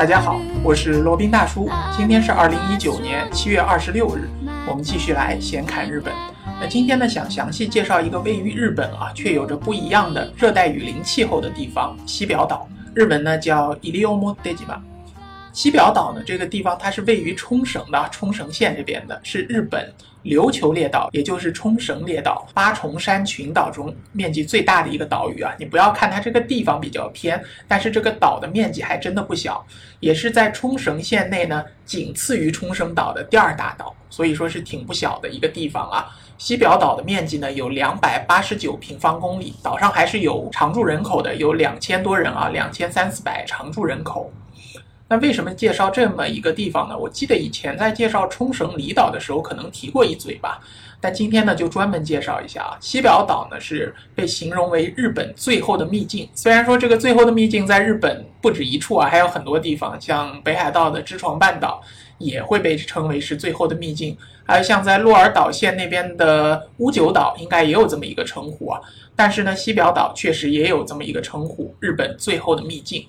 大家好，我是罗宾大叔。今天是二零一九年七月二十六日，我们继续来闲侃日本。那今天呢，想详细介绍一个位于日本啊，却有着不一样的热带雨林气候的地方——西表岛。日本呢叫伊利欧莫德吉巴。西表岛呢，这个地方它是位于冲绳的冲绳县这边的，是日本琉球列岛，也就是冲绳列岛八重山群岛中面积最大的一个岛屿啊。你不要看它这个地方比较偏，但是这个岛的面积还真的不小，也是在冲绳县内呢，仅次于冲绳岛的第二大岛，所以说是挺不小的一个地方啊。西表岛的面积呢有两百八十九平方公里，岛上还是有常住人口的，有两千多人啊，两千三四百常住人口。那为什么介绍这么一个地方呢？我记得以前在介绍冲绳离岛的时候，可能提过一嘴吧。但今天呢，就专门介绍一下啊。西表岛呢是被形容为日本最后的秘境。虽然说这个最后的秘境在日本不止一处啊，还有很多地方，像北海道的知床半岛也会被称为是最后的秘境。还有像在鹿儿岛县那边的屋久岛，应该也有这么一个称呼啊。但是呢，西表岛确实也有这么一个称呼，日本最后的秘境。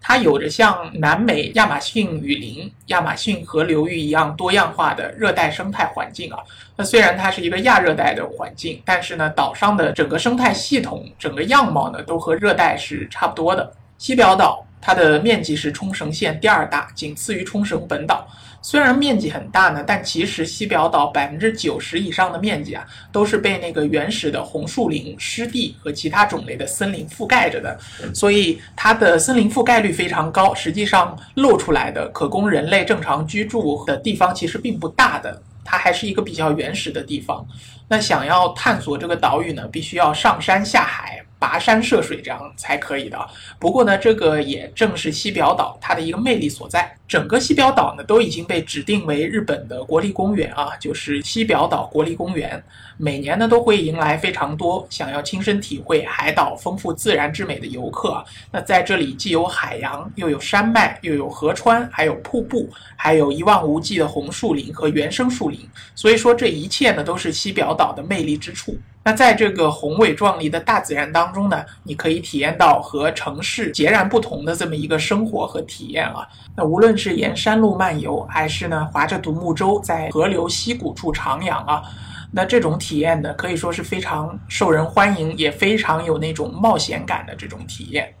它有着像南美亚马逊雨林、亚马逊河流域一样多样化的热带生态环境啊。那虽然它是一个亚热带的环境，但是呢，岛上的整个生态系统、整个样貌呢，都和热带是差不多的。西表岛它的面积是冲绳县第二大，仅次于冲绳本岛。虽然面积很大呢，但其实西表岛百分之九十以上的面积啊，都是被那个原始的红树林、湿地和其他种类的森林覆盖着的，所以它的森林覆盖率非常高。实际上露出来的可供人类正常居住的地方其实并不大的，它还是一个比较原始的地方。那想要探索这个岛屿呢，必须要上山下海。跋山涉水这样才可以的。不过呢，这个也正是西表岛它的一个魅力所在。整个西表岛呢都已经被指定为日本的国立公园啊，就是西表岛国立公园。每年呢都会迎来非常多想要亲身体会海岛丰富自然之美的游客。那在这里既有海洋，又有山脉，又有河川，还有瀑布，还有一望无际的红树林和原生树林。所以说这一切呢都是西表岛的魅力之处。那在这个宏伟壮丽的大自然当中呢，你可以体验到和城市截然不同的这么一个生活和体验啊。那无论是沿山路漫游，还是呢划着独木舟在河流溪谷处徜徉啊，那这种体验呢，可以说是非常受人欢迎，也非常有那种冒险感的这种体验。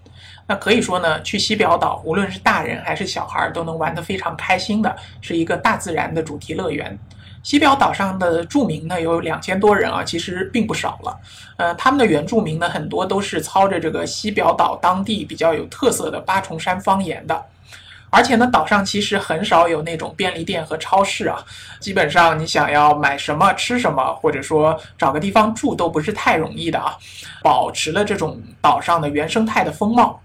那可以说呢，去西表岛，无论是大人还是小孩，都能玩得非常开心的，是一个大自然的主题乐园。西表岛上的住民呢有两千多人啊，其实并不少了。呃，他们的原住民呢很多都是操着这个西表岛当地比较有特色的八重山方言的。而且呢，岛上其实很少有那种便利店和超市啊，基本上你想要买什么吃什么，或者说找个地方住都不是太容易的啊。保持了这种岛上的原生态的风貌。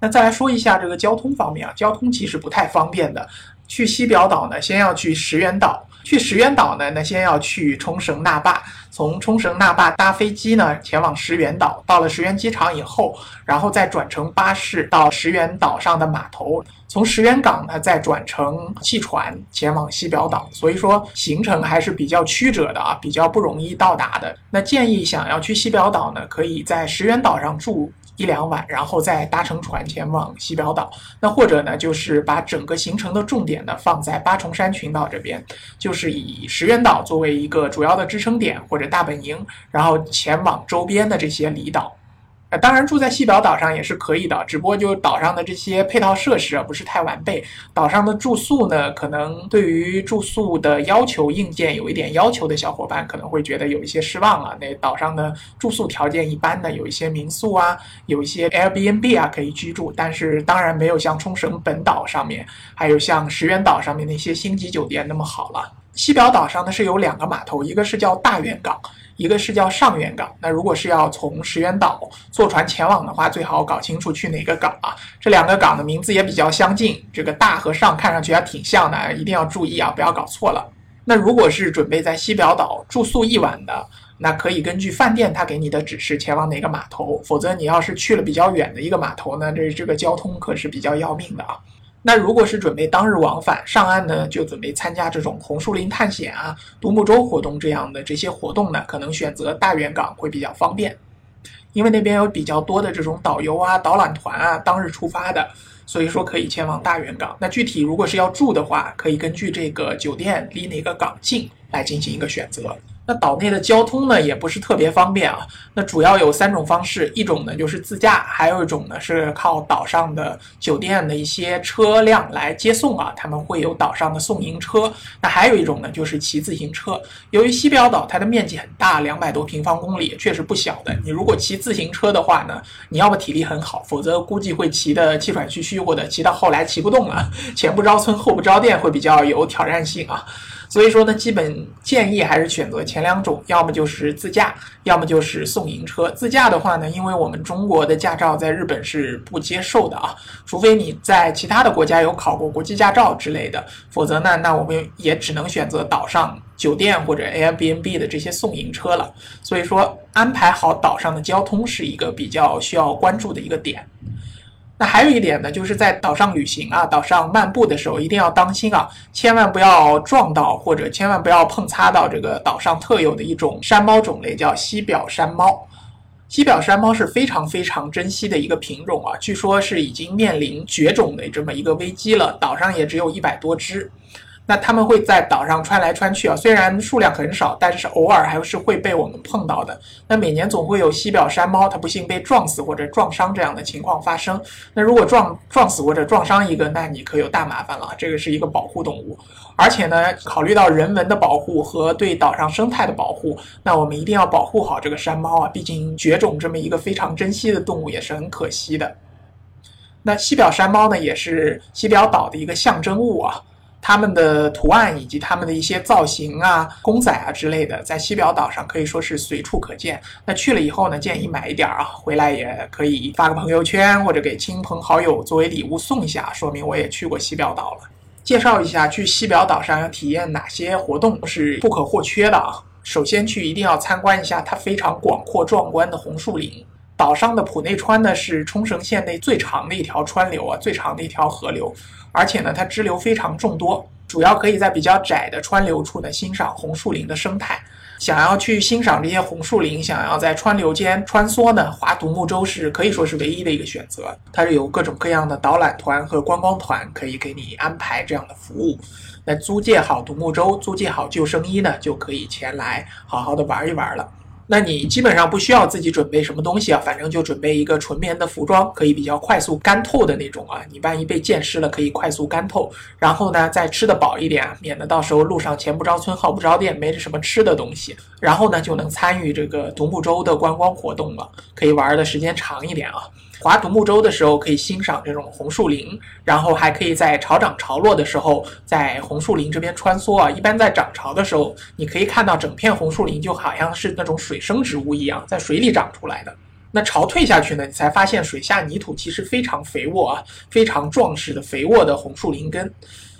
那再来说一下这个交通方面啊，交通其实不太方便的。去西表岛呢，先要去石垣岛。去石垣岛呢，那先要去冲绳那霸，从冲绳那霸搭飞机呢，前往石垣岛。到了石垣机场以后，然后再转乘巴士到石垣岛上的码头，从石垣港呢再转乘汽船前往西表岛。所以说行程还是比较曲折的啊，比较不容易到达的。那建议想要去西表岛呢，可以在石垣岛上住。一两晚，然后再搭乘船前往西表岛。那或者呢，就是把整个行程的重点呢放在八重山群岛这边，就是以石垣岛作为一个主要的支撑点或者大本营，然后前往周边的这些离岛。呃，当然住在西表岛上也是可以的，只不过就岛上的这些配套设施啊不是太完备。岛上的住宿呢，可能对于住宿的要求硬件有一点要求的小伙伴可能会觉得有一些失望啊。那岛上的住宿条件一般的，有一些民宿啊，有一些 Airbnb 啊可以居住，但是当然没有像冲绳本岛上面，还有像石垣岛上面那些星级酒店那么好了。西表岛上呢是有两个码头，一个是叫大园港。一个是叫上元港。那如果是要从石垣岛坐船前往的话，最好搞清楚去哪个港啊。这两个港的名字也比较相近，这个大和上看上去还挺像的，一定要注意啊，不要搞错了。那如果是准备在西表岛住宿一晚的，那可以根据饭店他给你的指示前往哪个码头。否则你要是去了比较远的一个码头呢，这这个交通可是比较要命的啊。那如果是准备当日往返上岸呢，就准备参加这种红树林探险啊、独木舟活动这样的这些活动呢，可能选择大园港会比较方便，因为那边有比较多的这种导游啊、导览团啊，当日出发的，所以说可以前往大园港。那具体如果是要住的话，可以根据这个酒店离哪个港近来进行一个选择。那岛内的交通呢，也不是特别方便啊。那主要有三种方式，一种呢就是自驾，还有一种呢是靠岛上的酒店的一些车辆来接送啊，他们会有岛上的送迎车。那还有一种呢就是骑自行车。由于西表岛它的面积很大，两百多平方公里，确实不小的。你如果骑自行车的话呢，你要么体力很好，否则估计会骑得气喘吁吁，或者骑到后来骑不动了，前不着村后不着店，会比较有挑战性啊。所以说呢，基本建议还是选择前两种，要么就是自驾，要么就是送迎车。自驾的话呢，因为我们中国的驾照在日本是不接受的啊，除非你在其他的国家有考过国际驾照之类的，否则呢，那我们也只能选择岛上酒店或者 Airbnb 的这些送迎车了。所以说，安排好岛上的交通是一个比较需要关注的一个点。那还有一点呢，就是在岛上旅行啊，岛上漫步的时候一定要当心啊，千万不要撞到或者千万不要碰擦到这个岛上特有的一种山猫种类，叫西表山猫。西表山猫是非常非常珍稀的一个品种啊，据说是已经面临绝种的这么一个危机了，岛上也只有一百多只。那他们会在岛上穿来穿去啊，虽然数量很少，但是偶尔还是会被我们碰到的。那每年总会有西表山猫它不幸被撞死或者撞伤这样的情况发生。那如果撞撞死或者撞伤一个，那你可有大麻烦了。这个是一个保护动物，而且呢，考虑到人文的保护和对岛上生态的保护，那我们一定要保护好这个山猫啊，毕竟绝种这么一个非常珍惜的动物也是很可惜的。那西表山猫呢，也是西表岛的一个象征物啊。他们的图案以及他们的一些造型啊、公仔啊之类的，在西表岛上可以说是随处可见。那去了以后呢，建议买一点啊，回来也可以发个朋友圈或者给亲朋好友作为礼物送一下，说明我也去过西表岛了。介绍一下去西表岛上要体验哪些活动是不可或缺的啊。首先去一定要参观一下它非常广阔壮观的红树林。岛上的普内川呢是冲绳县内最长的一条川流啊，最长的一条河流。而且呢，它支流非常众多，主要可以在比较窄的川流处呢欣赏红树林的生态。想要去欣赏这些红树林，想要在川流间穿梭呢，划独木舟是可以说是唯一的一个选择。它是有各种各样的导览团和观光团可以给你安排这样的服务。那租借好独木舟，租借好救生衣呢，就可以前来好好的玩一玩了。那你基本上不需要自己准备什么东西啊，反正就准备一个纯棉的服装，可以比较快速干透的那种啊。你万一被溅湿了，可以快速干透。然后呢，再吃的饱一点，免得到时候路上前不着村后不着店，没什么吃的东西。然后呢，就能参与这个独木舟的观光活动了，可以玩的时间长一点啊。划独木舟的时候，可以欣赏这种红树林，然后还可以在潮涨潮落的时候，在红树林这边穿梭啊。一般在涨潮的时候，你可以看到整片红树林就好像是那种水生植物一样，在水里长出来的。那潮退下去呢，你才发现水下泥土其实非常肥沃啊，非常壮实的肥沃的红树林根。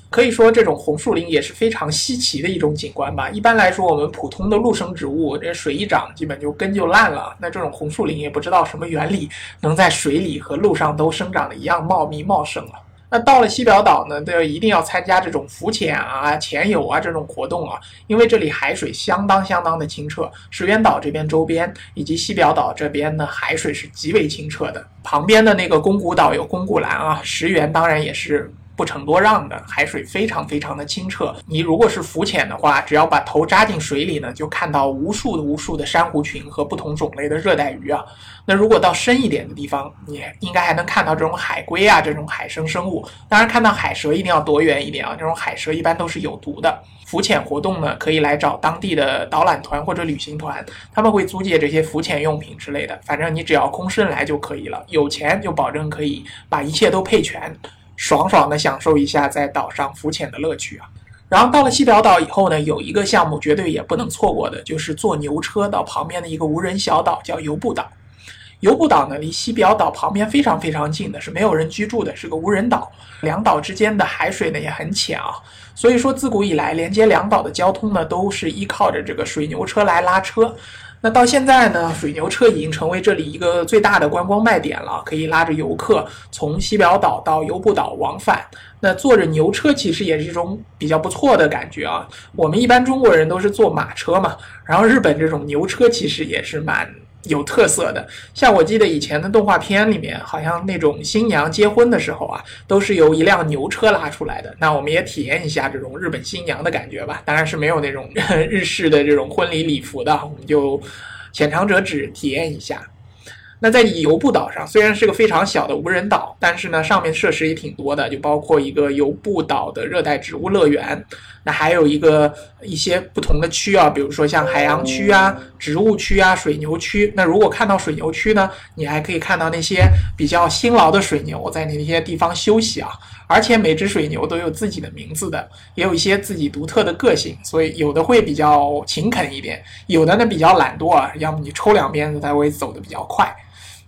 可以说，这种红树林也是非常稀奇的一种景观吧。一般来说，我们普通的陆生植物，这水一长，基本就根就烂了。那这种红树林也不知道什么原理，能在水里和路上都生长的一样茂密茂盛了。那到了西表岛呢，都要一定要参加这种浮潜啊、潜游啊这种活动啊，因为这里海水相当相当的清澈。石垣岛这边周边以及西表岛这边的海水是极为清澈的。旁边的那个宫古岛有宫古蓝啊，石垣当然也是。不成多让的海水非常非常的清澈，你如果是浮潜的话，只要把头扎进水里呢，就看到无数的无数的珊瑚群和不同种类的热带鱼啊。那如果到深一点的地方，你应该还能看到这种海龟啊这种海生生物。当然，看到海蛇一定要躲远一点啊，这种海蛇一般都是有毒的。浮潜活动呢，可以来找当地的导览团或者旅行团，他们会租借这些浮潜用品之类的。反正你只要空身来就可以了，有钱就保证可以把一切都配全。爽爽的享受一下在岛上浮潜的乐趣啊！然后到了西表岛以后呢，有一个项目绝对也不能错过的，就是坐牛车到旁边的一个无人小岛，叫游步岛。游步岛呢，离西表岛旁边非常非常近的，是没有人居住的，是个无人岛。两岛之间的海水呢也很浅啊，所以说自古以来连接两岛的交通呢，都是依靠着这个水牛车来拉车。那到现在呢，水牛车已经成为这里一个最大的观光卖点了，可以拉着游客从西表岛到游步岛往返。那坐着牛车其实也是一种比较不错的感觉啊。我们一般中国人都是坐马车嘛，然后日本这种牛车其实也是蛮。有特色的，像我记得以前的动画片里面，好像那种新娘结婚的时候啊，都是由一辆牛车拉出来的。那我们也体验一下这种日本新娘的感觉吧。当然是没有那种 日式的这种婚礼礼服的，我们就浅尝辄止体验一下。那在游步岛上，虽然是个非常小的无人岛，但是呢，上面设施也挺多的，就包括一个游步岛的热带植物乐园，那还有一个一些不同的区啊，比如说像海洋区啊、植物区啊、水牛区。那如果看到水牛区呢，你还可以看到那些比较辛劳的水牛在那些地方休息啊，而且每只水牛都有自己的名字的，也有一些自己独特的个性，所以有的会比较勤恳一点，有的呢比较懒惰啊，要么你抽两鞭子它会走得比较快。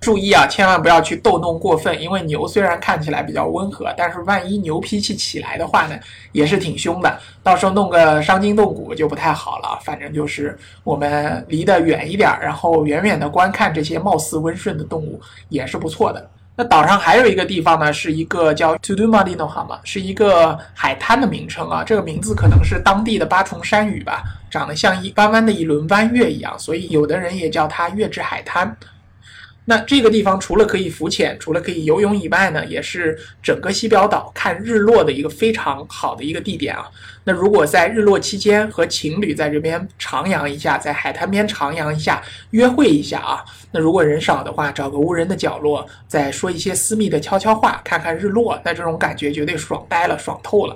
注意啊，千万不要去逗弄过分，因为牛虽然看起来比较温和，但是万一牛脾气起来的话呢，也是挺凶的。到时候弄个伤筋动骨就不太好了。反正就是我们离得远一点，然后远远的观看这些貌似温顺的动物也是不错的。那岛上还有一个地方呢，是一个叫 Tudumadinoham，是一个海滩的名称啊。这个名字可能是当地的八重山语吧，长得像一弯弯的一轮弯月一样，所以有的人也叫它月之海滩。那这个地方除了可以浮潜，除了可以游泳以外呢，也是整个西表岛看日落的一个非常好的一个地点啊。那如果在日落期间和情侣在这边徜徉一下，在海滩边徜徉一下，约会一下啊，那如果人少的话，找个无人的角落，再说一些私密的悄悄话，看看日落，那这种感觉绝对爽呆了，爽透了。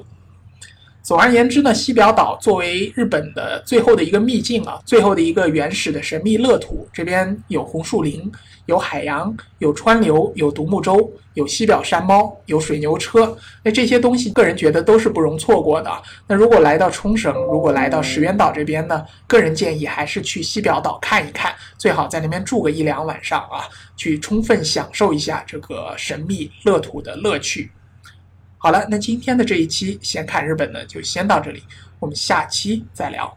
总而言之呢，西表岛作为日本的最后的一个秘境啊，最后的一个原始的神秘乐土，这边有红树林，有海洋，有川流，有独木舟，有西表山猫，有水牛车，那这些东西，个人觉得都是不容错过的。那如果来到冲绳，如果来到石垣岛这边呢，个人建议还是去西表岛看一看，最好在那边住个一两晚上啊，去充分享受一下这个神秘乐土的乐趣。好了，那今天的这一期先看日本呢，就先到这里，我们下期再聊。